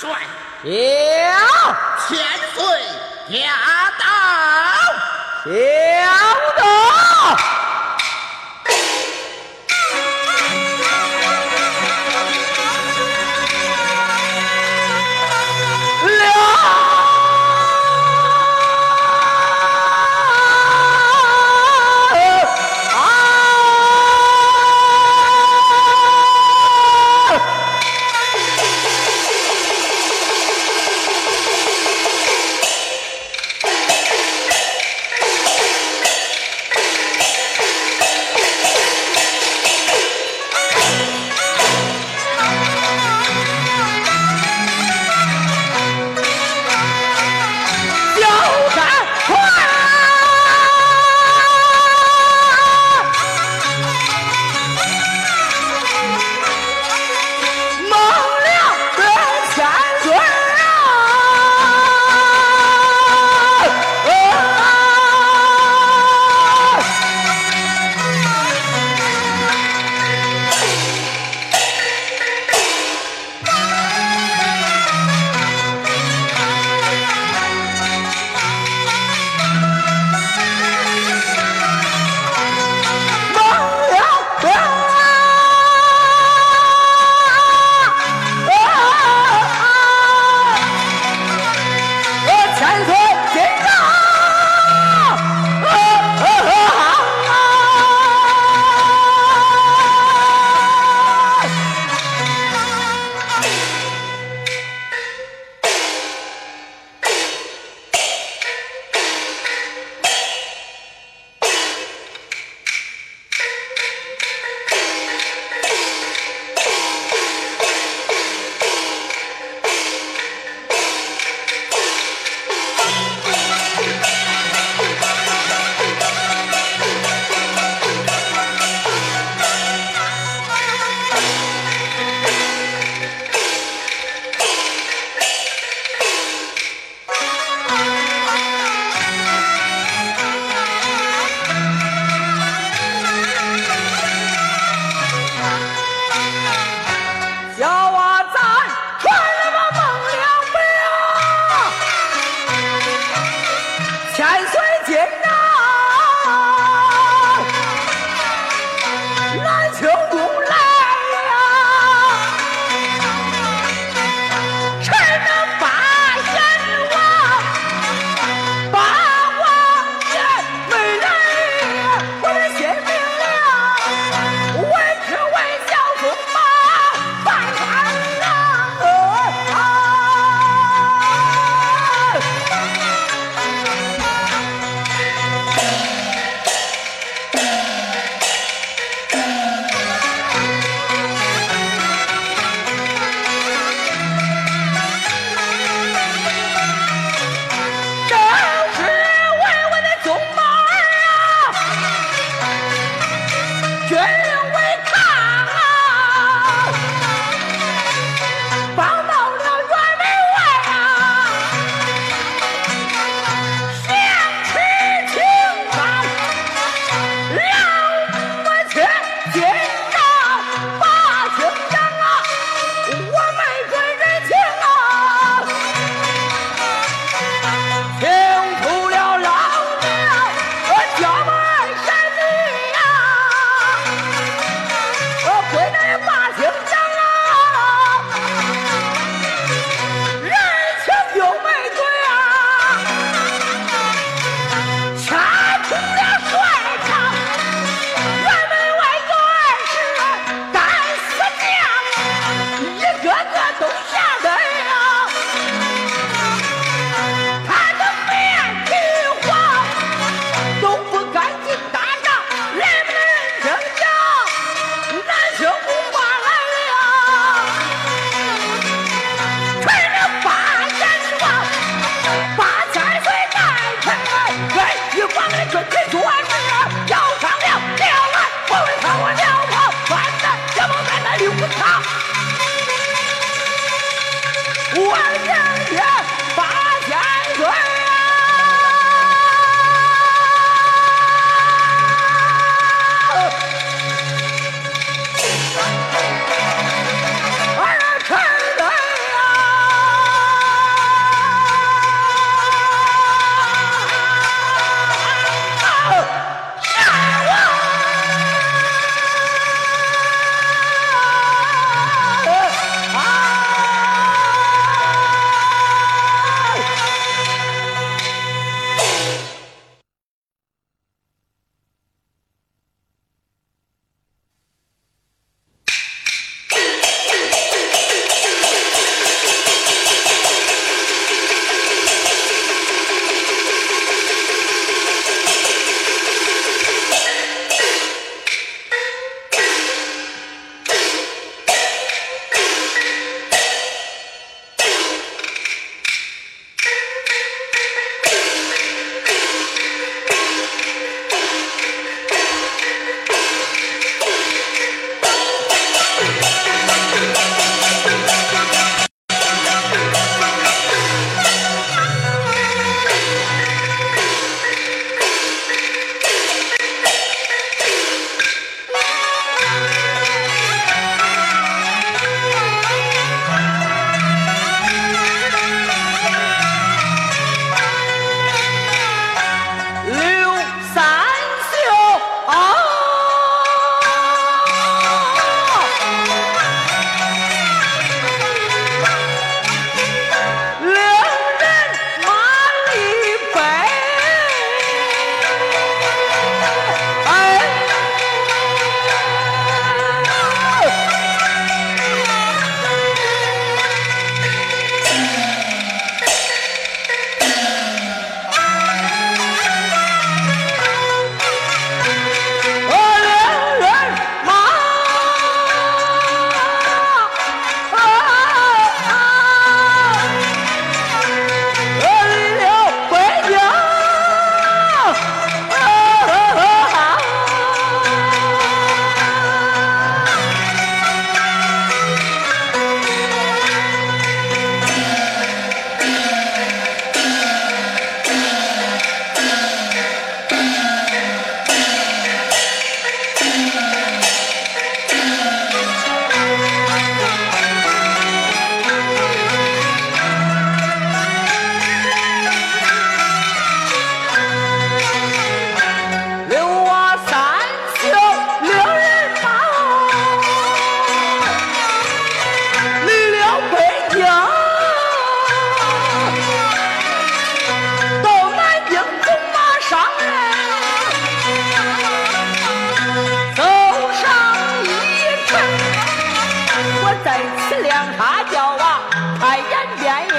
帅，有。千岁驾到。小在眼边影，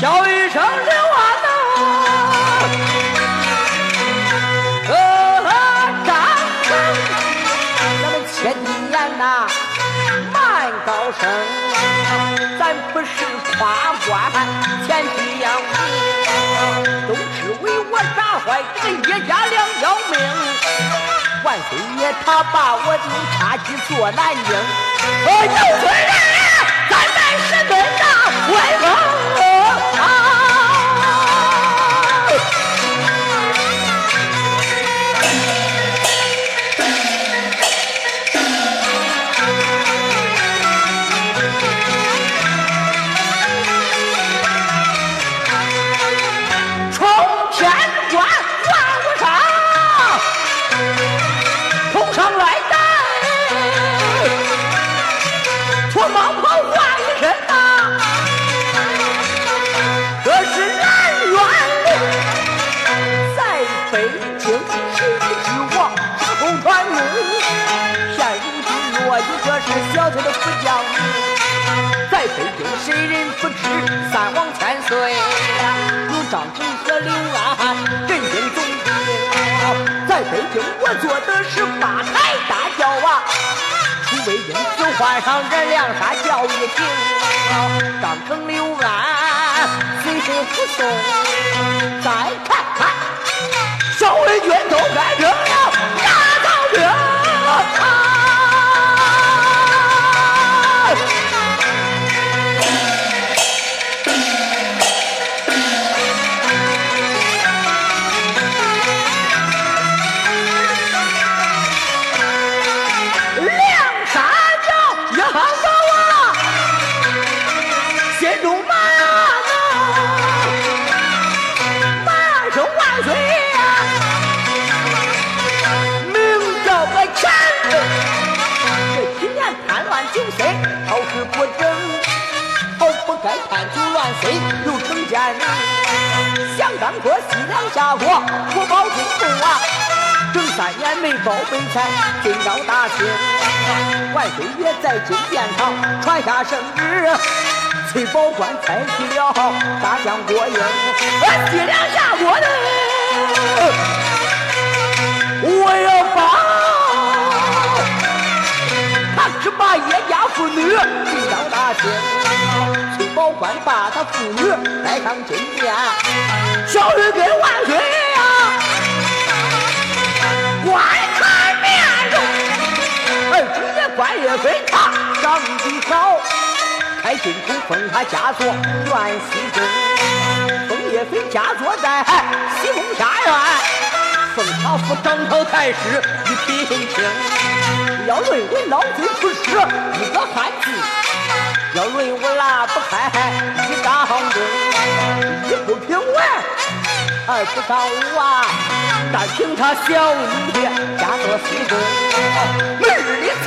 叫一声刘安呐，哥哥张三，咱们千金言呐，慢高声，咱不是夸官前提英，都只为我砸坏这个叶家两条命。万岁爷他把我的茶几做南京，我就是人。北京是之王，不管奴婢，现如今我也就是小小的副将，在北京谁人不知三王千岁？有张成和刘安震惊总兵。在北京我做的是八抬大轿啊，出北京只换上这两杀轿一停。张成刘安随身护送，再看看小魏军都该想当初西凉下国，国保中路啊，整三年没保备财，今朝大清，万岁爷在金殿上传下圣旨，崔保官采取了大将国英，西凉下国的，我要保，他只把叶家妇女进到大清。保官把他妇女带上金殿，小玉跟万岁呀，观看面容。而今的关岳飞他长得好，开金口封他家做元西宫。封岳飞家坐在西宫下院，封他府掌朝太师一品卿。要论为老贼不是一个汉子。要论我拉不开一张弓，一不平稳，二不上武啊！但凭他小女家做西宫，明日里才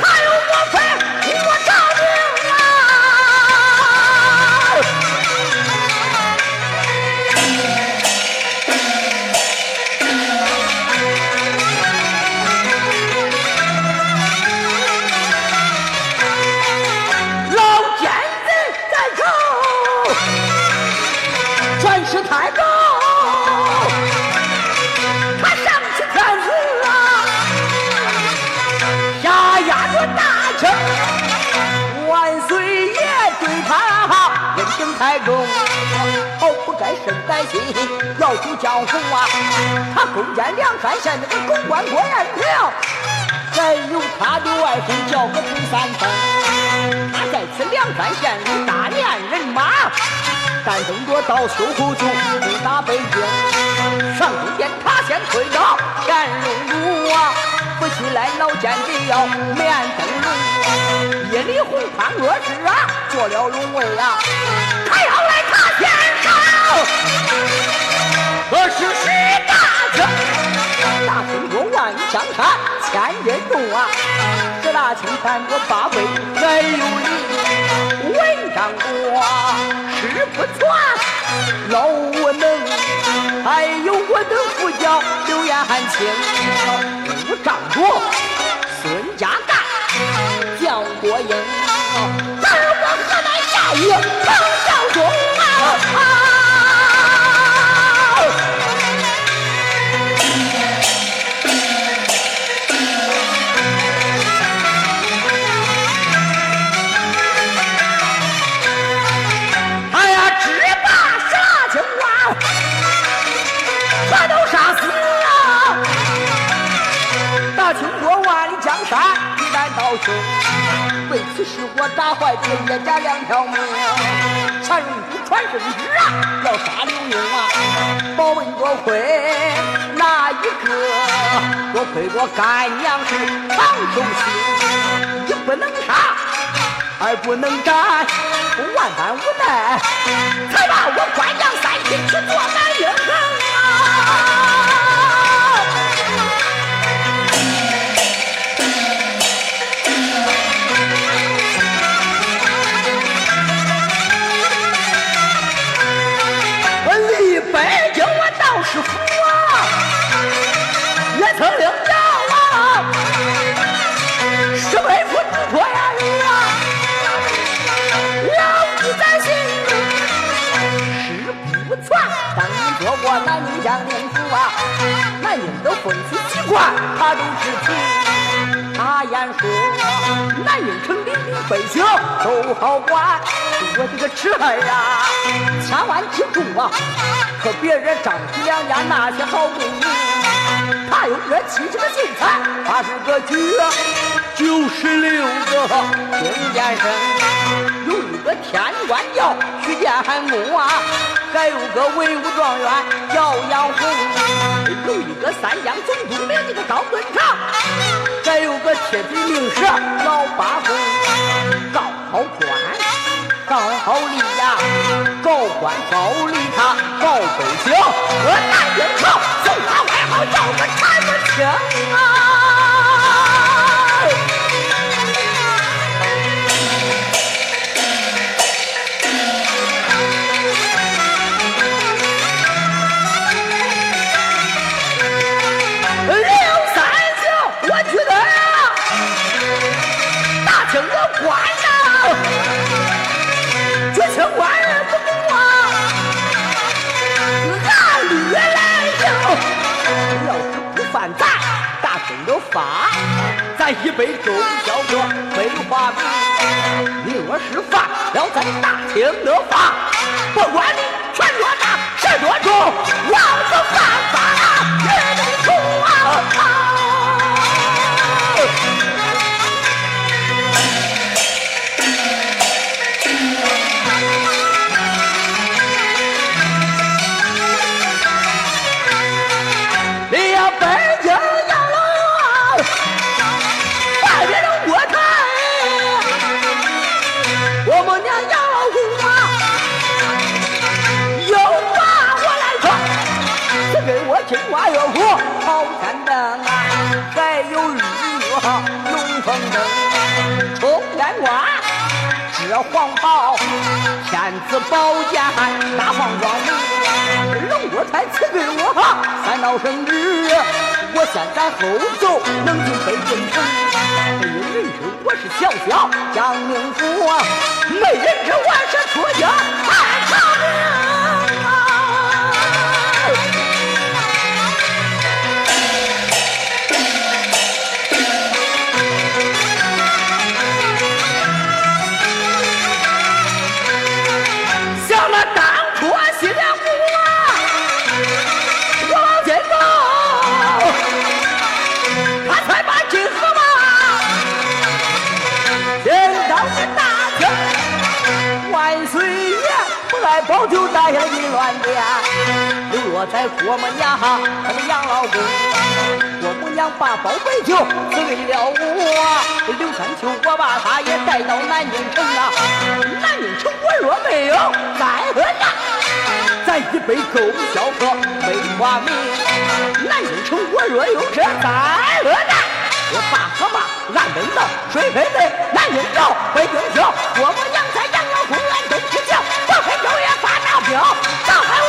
梁山县那个公关郭延平，还有他的外甥叫个陈三丰。他在此梁山县里大练人马，但等着到秋后就攻打北京。上中殿他先推到乾隆宫啊，不起来老奸贼要免灯笼。夜里红潘恶事啊，做了龙位啊。还要来他天上，我是徐大清，国万江山千人众啊，十大清三个八位还有你，文章多事不传，老无能，还有我的副将刘延清，武张卓、孙家干、蒋国英，咱我河南下雨。生。为此事我打坏别叶家两条命。传荣珠传圣旨啊，要杀刘墉啊！保问多亏哪一个？多亏我干娘是长寿星，一不能杀，二不能斩，万般无奈，才把我关娘三亲去做男婴啊！年做过南宁将领府啊，南宁的风俗习惯他都知情。他言说，南宁城里的百姓都好管，我这个侄儿啊，千万记住啊，可别惹张皮两家那些好闺女。他有这七十个进财，八十个举，九十六个听见声，有一个天官叫徐建公啊，还有个文武状元叫杨洪，有一个三江总督名这个高敦长，还有个铁嘴名士老八公，高好官，高好吏呀，高官高吏他高百姓，和南京城送他外号叫个产不清啊！不管你拳多大势多重，老子放这黄袍，天子宝剑，大放光明。龙国才赐给我三道圣旨，我先斩后奏能进北京城。没有人知我是小小将军府，没人知我是出京探朝廷包就带下淫乱殿，流落在郭母娘他的养老宫。郭母娘把宝贝酒赐给了我，刘三秋我把他也带到南京城啊。南京城我若没有再喝呀，咱一杯够消渴没话名。南京城我若有这再喝呀，我把河马俺等到水飞飞南京城北京城郭母娘。有大喊